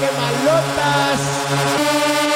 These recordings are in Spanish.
Qué quemalotas.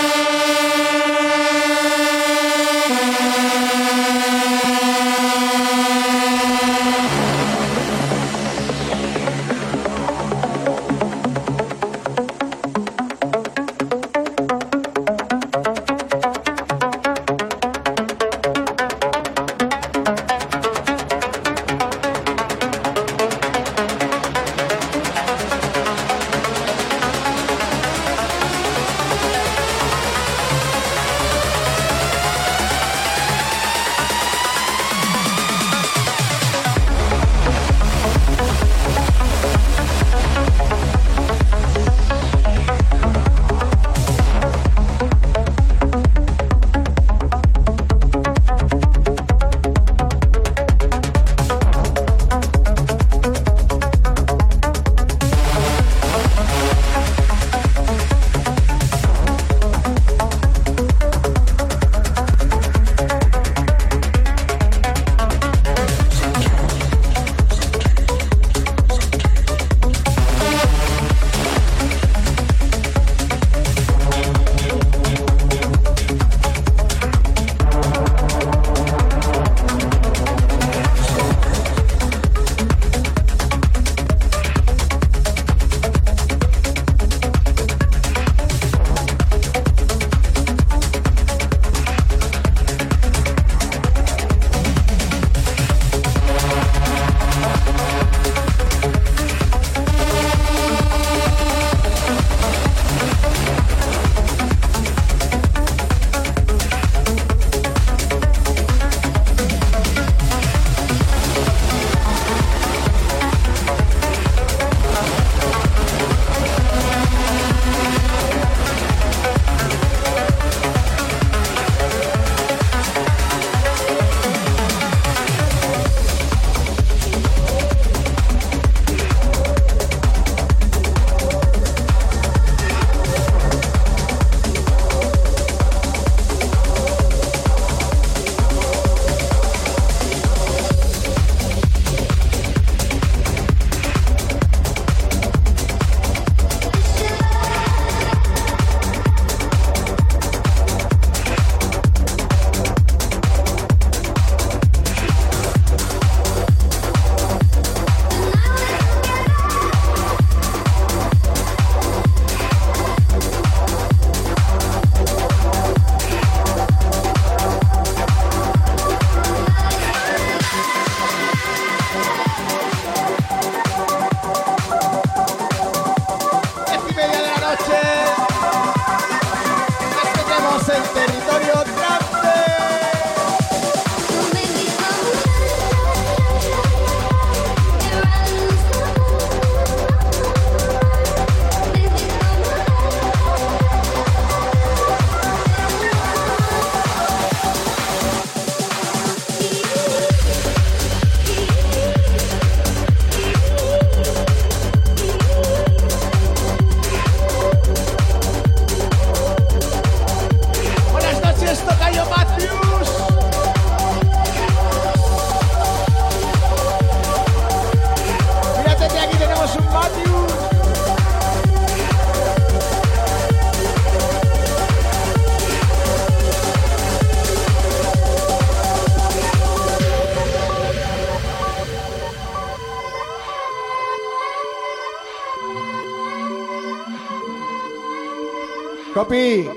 Copy.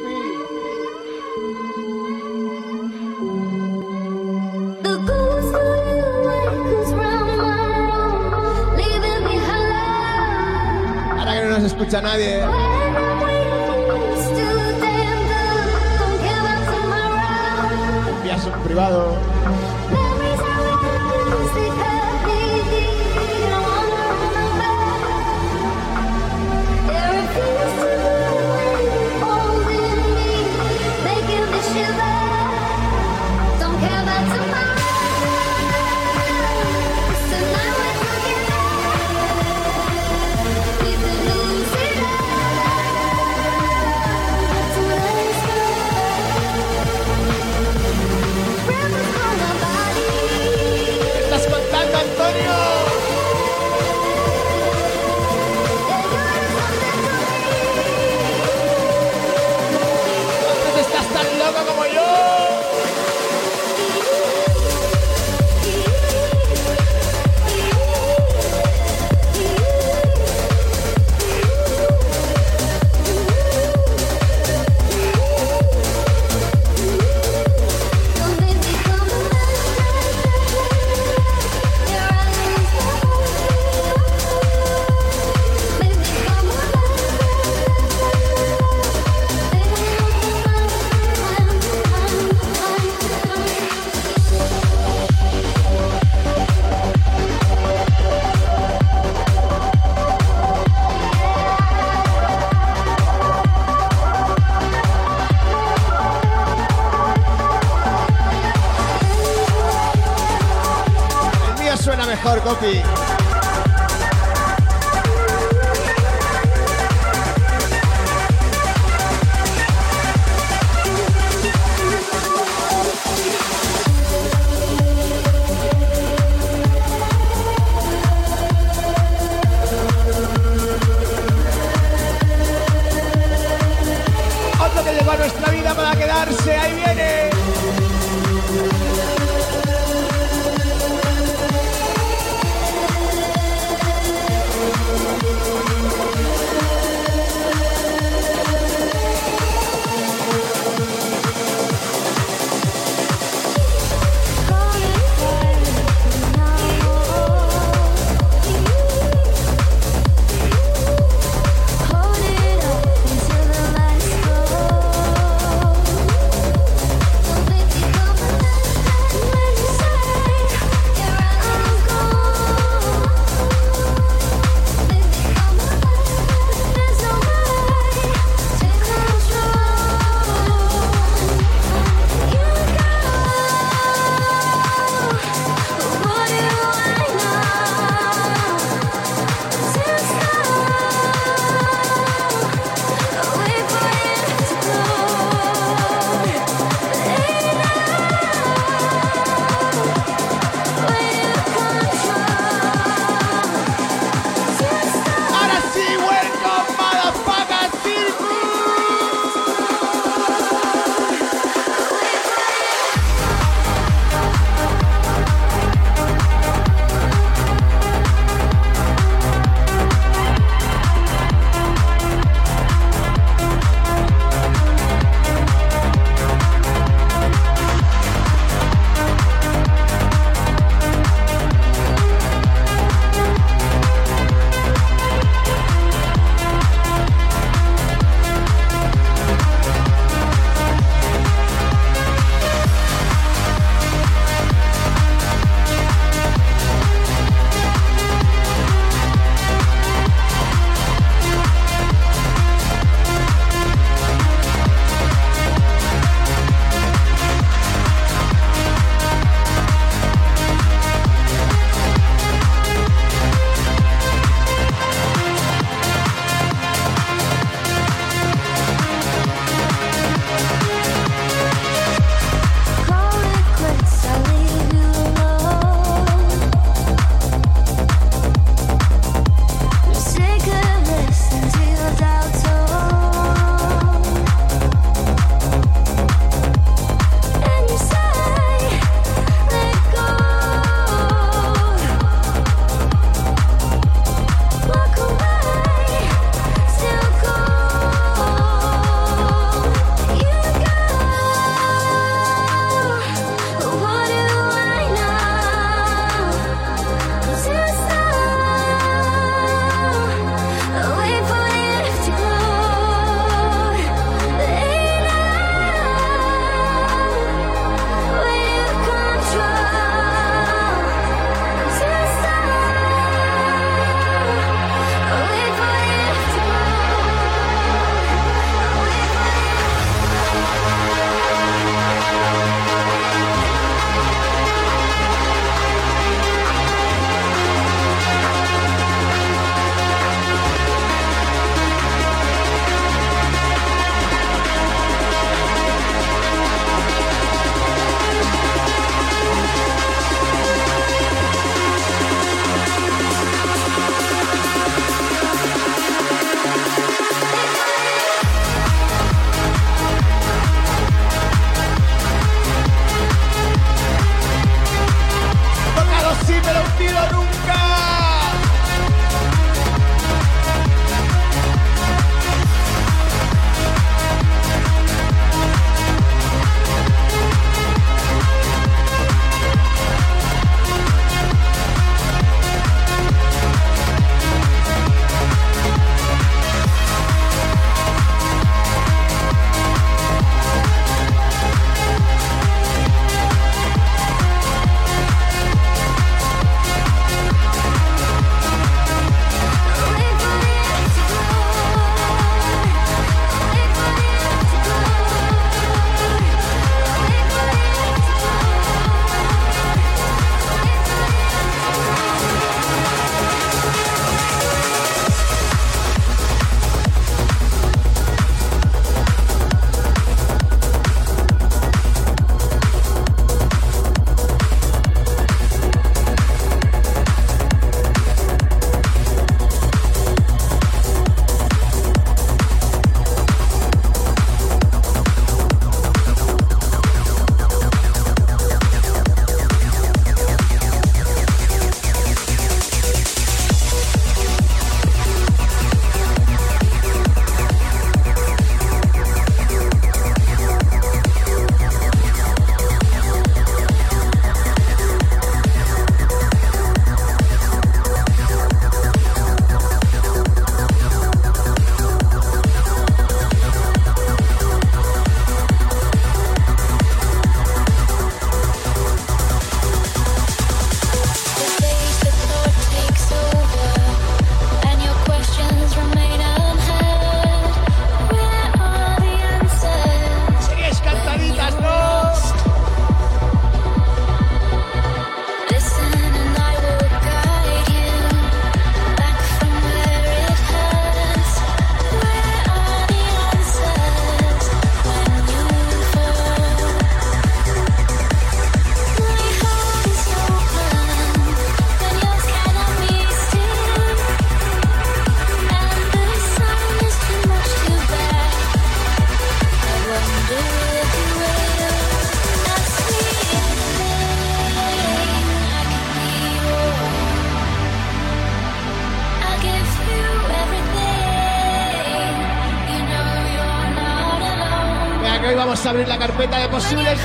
Carpeta de posibles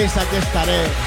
Queráis, aquí estaré.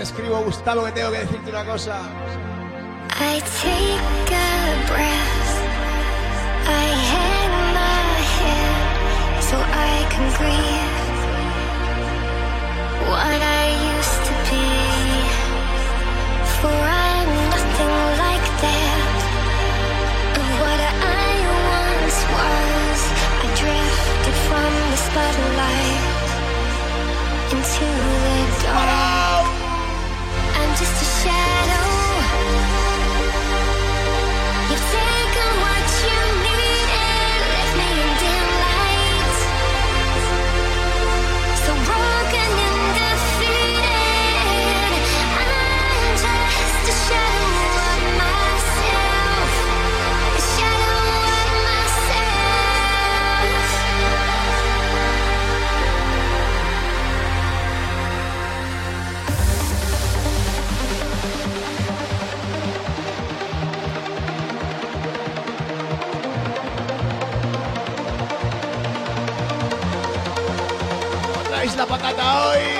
Te escribo, Gustavo, que tengo que decirte una cosa. I take a breath. I hang my head so I can breathe. What I used to be, for I'm nothing like that. Of what I once was, I drifted from the spotlight into the dark. hasta hoy.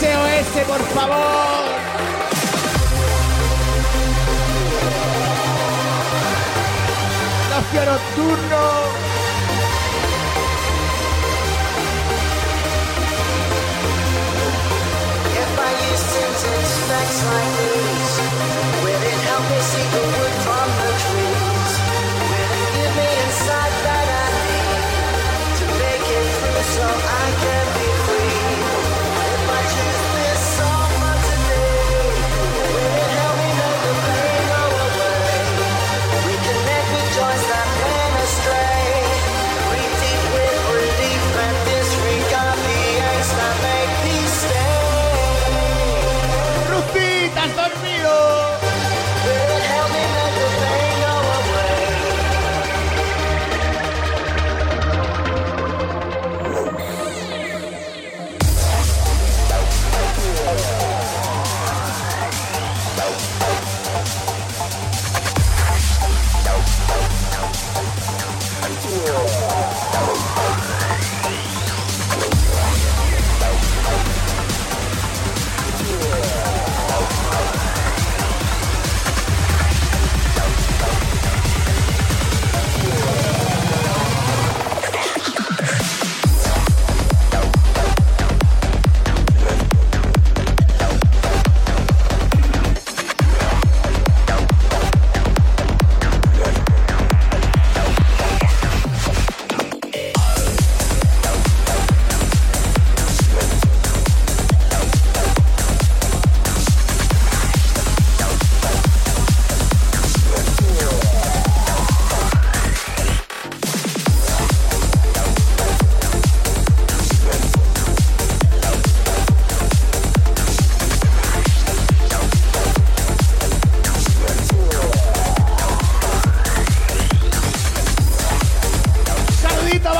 SOS, por favor. nocturno. Like it help see the world?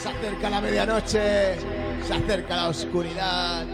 Se acerca la medianoche, se acerca la oscuridad.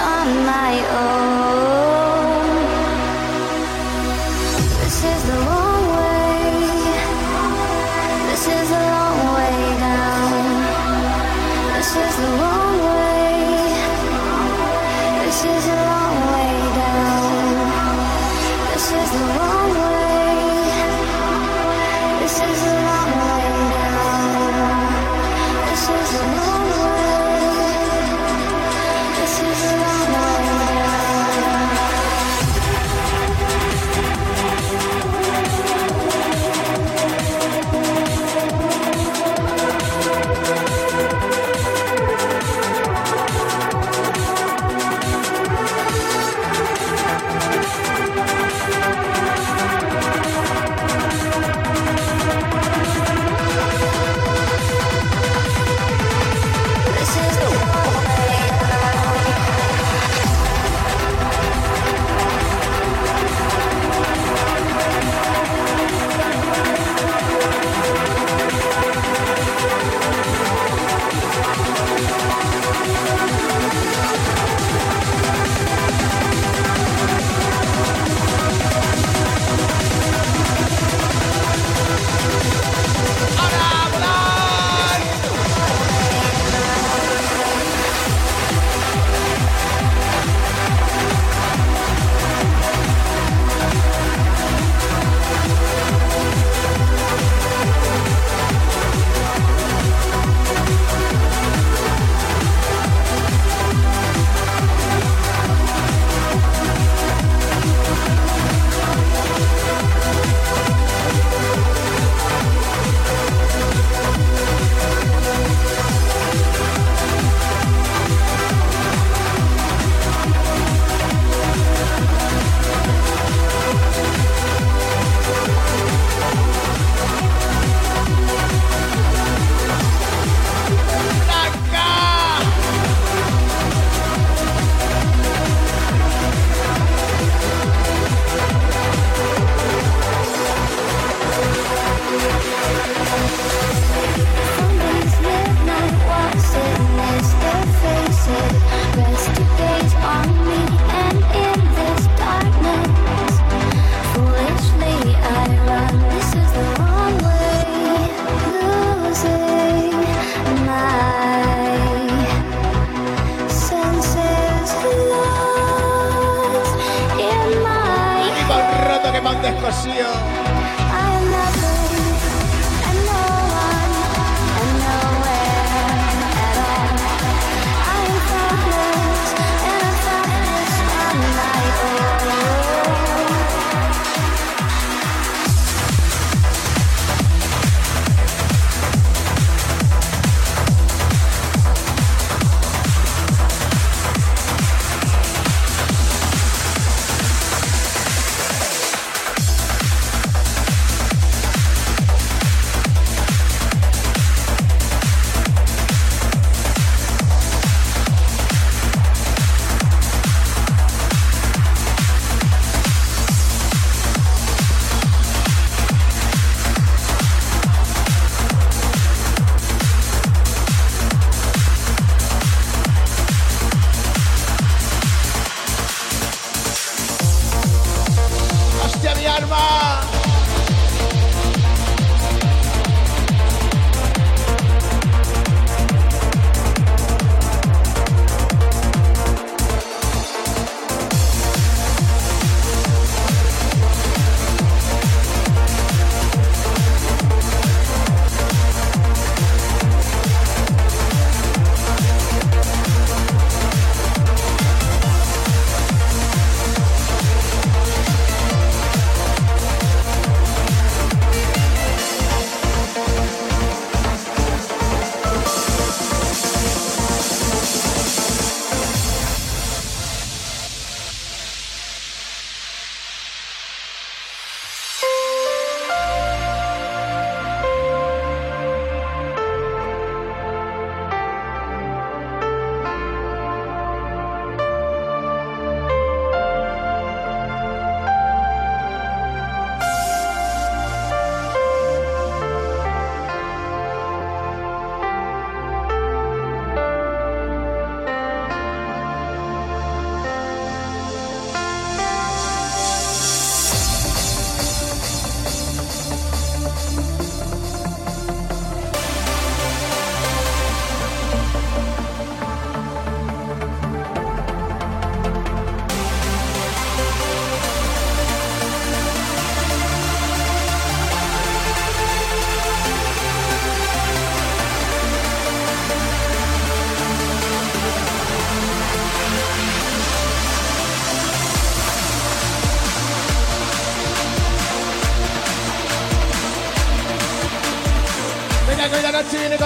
on my own.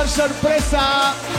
Sorpresa.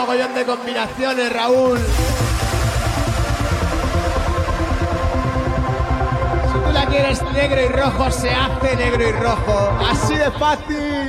Mogollón de combinaciones, Raúl. Si tú la quieres negro y rojo, se hace negro y rojo. Así de fácil.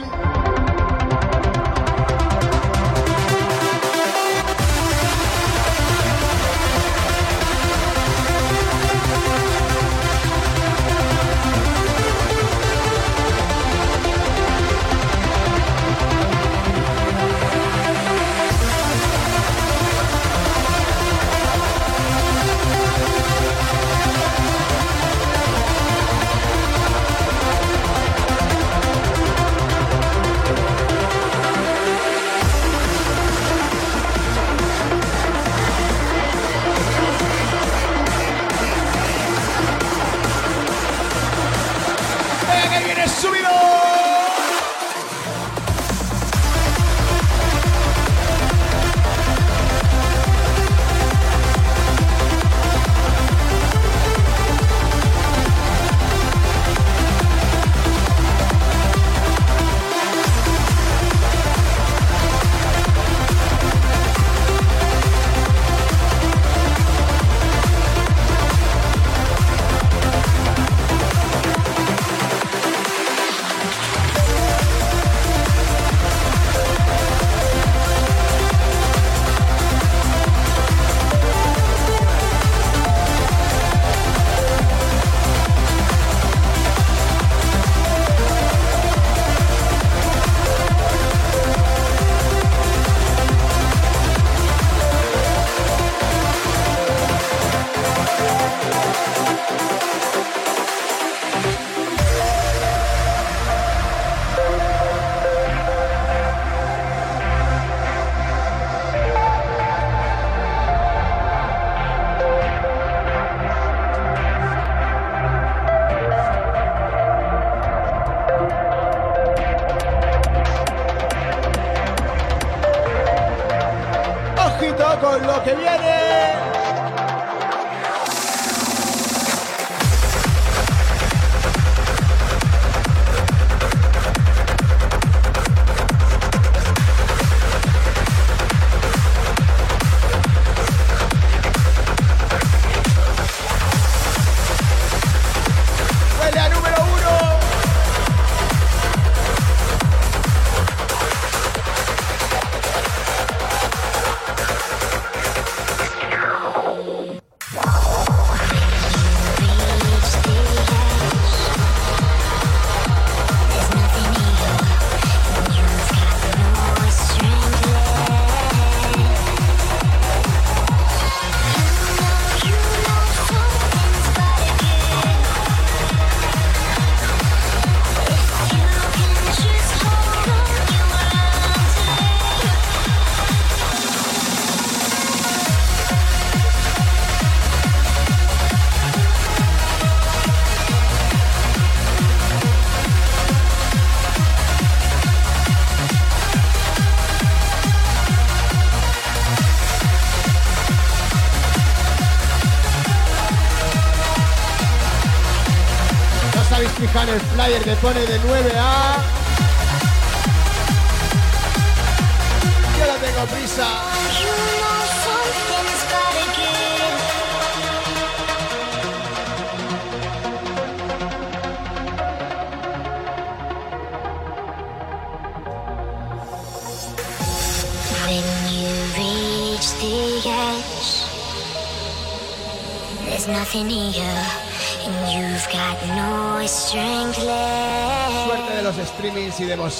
Mayer que pone de 9 a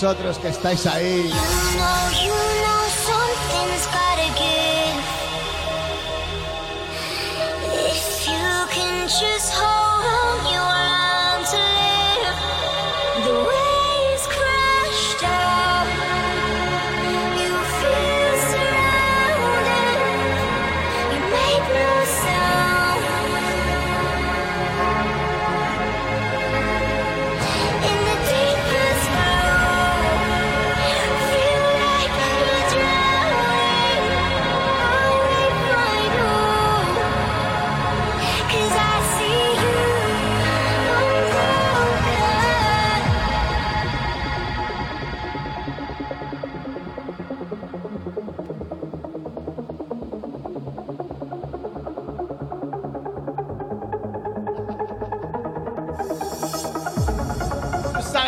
vosotros que estáis ahí.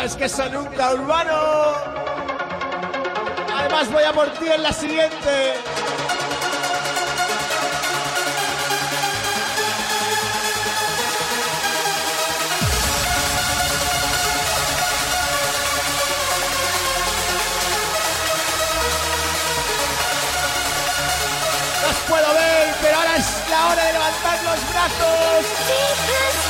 sabes que soy un urbano. Además voy a por ti en la siguiente. No os puedo ver, pero ahora es la hora de levantar los brazos.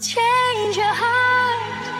change your heart.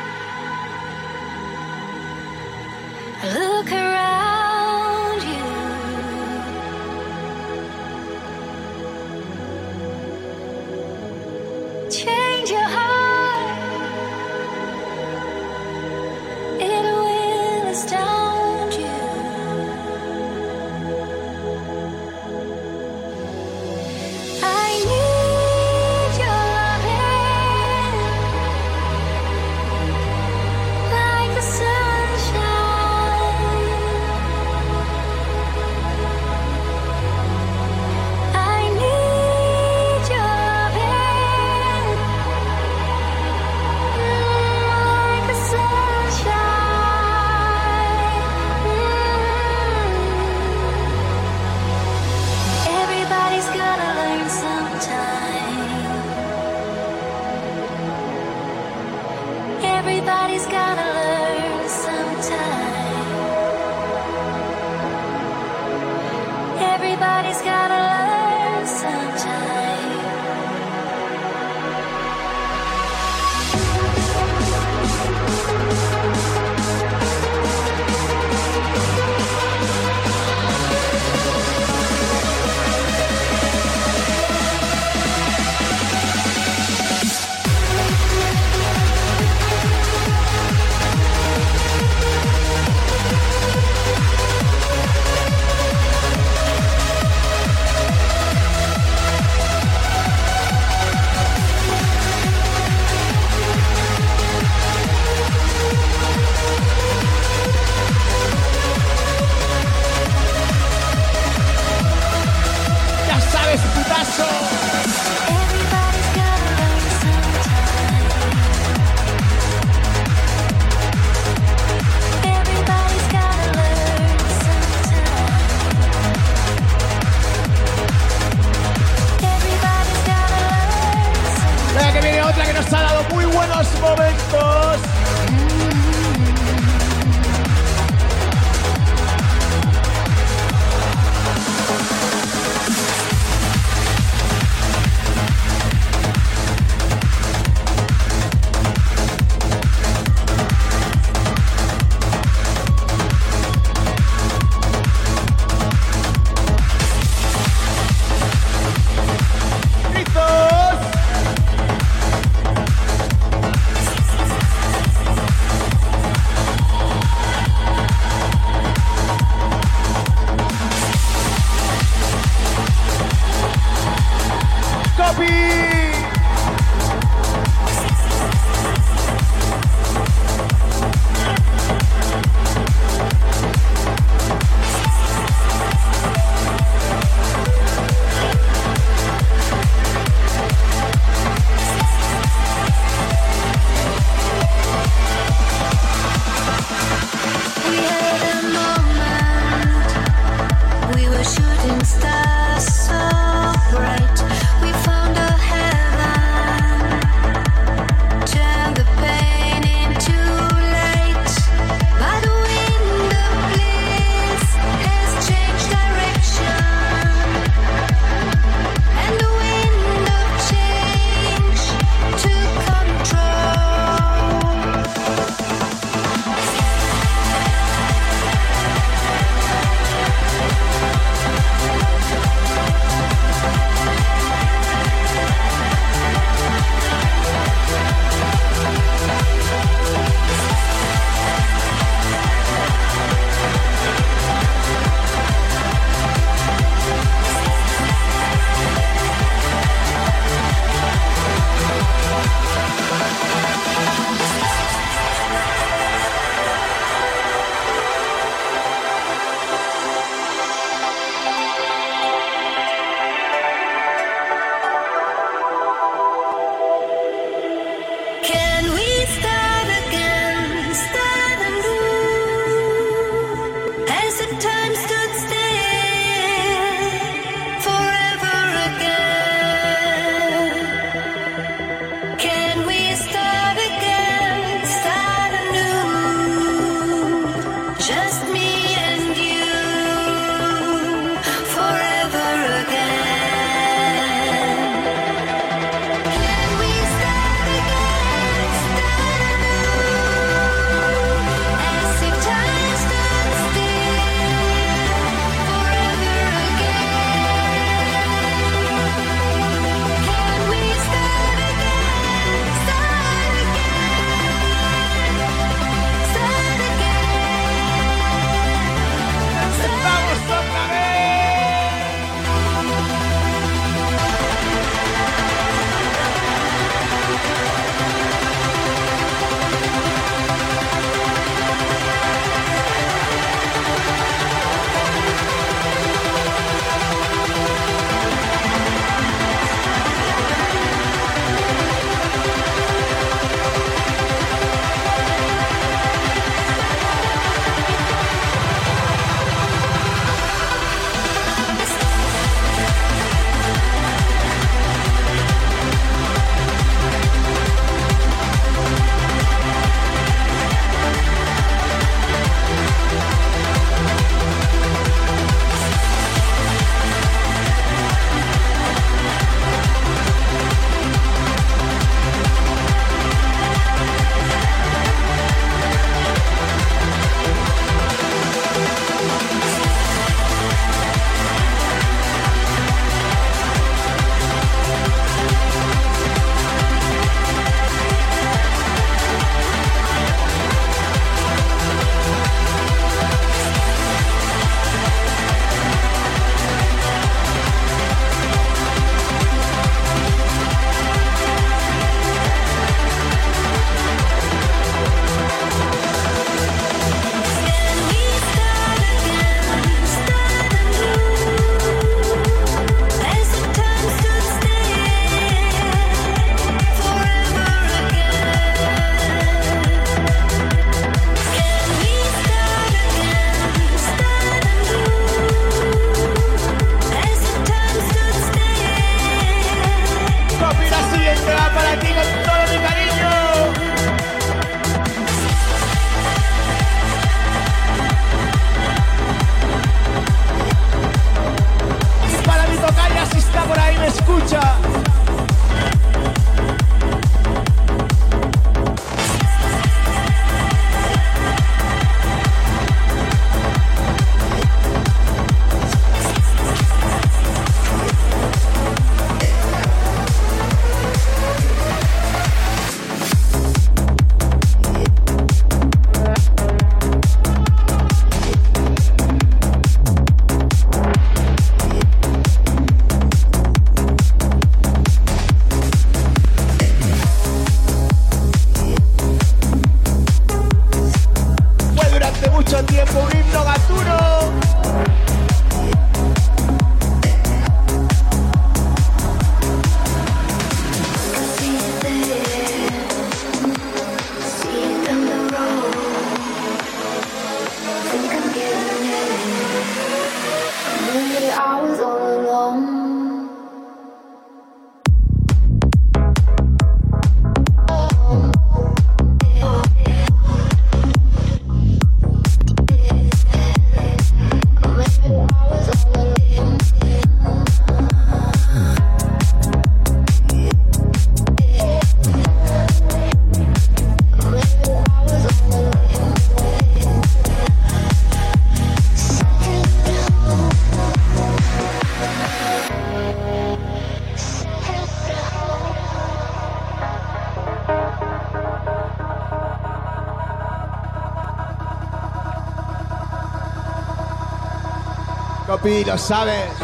Capi, lo sabes.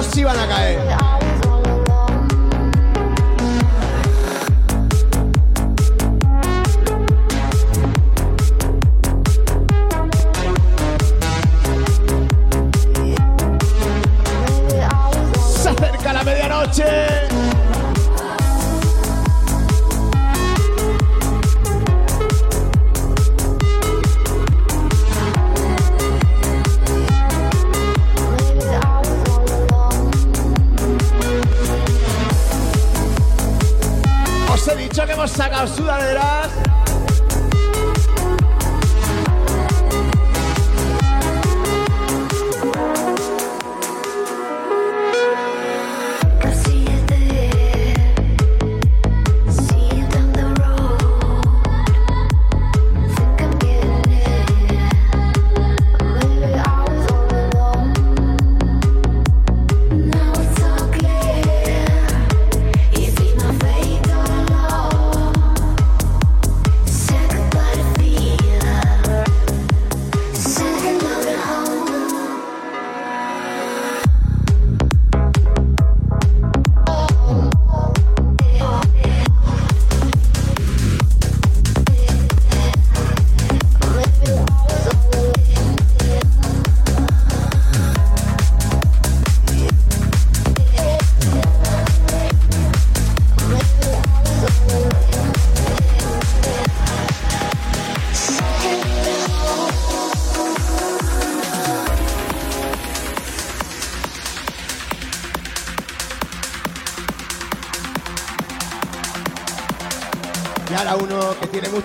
todos iban a caer.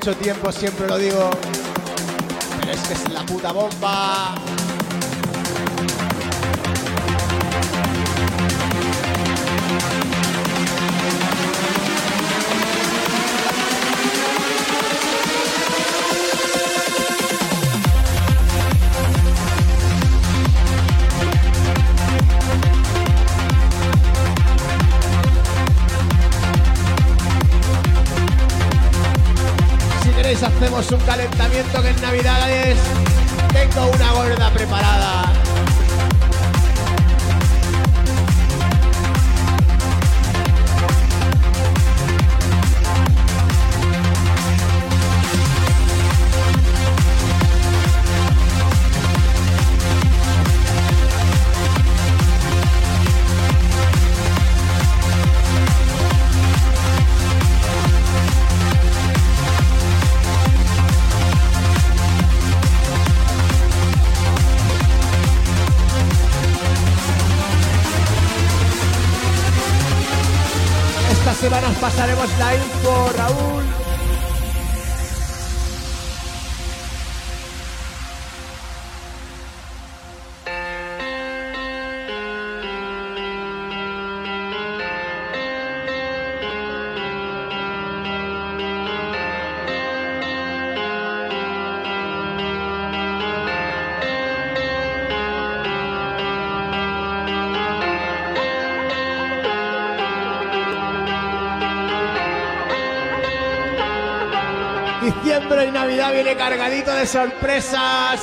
mucho tiempo, siempre lo digo. Pero es que es la puta bomba. un calentamiento que en Navidad cargadito de sorpresas.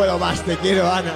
Puedo más, te quiero, Ana.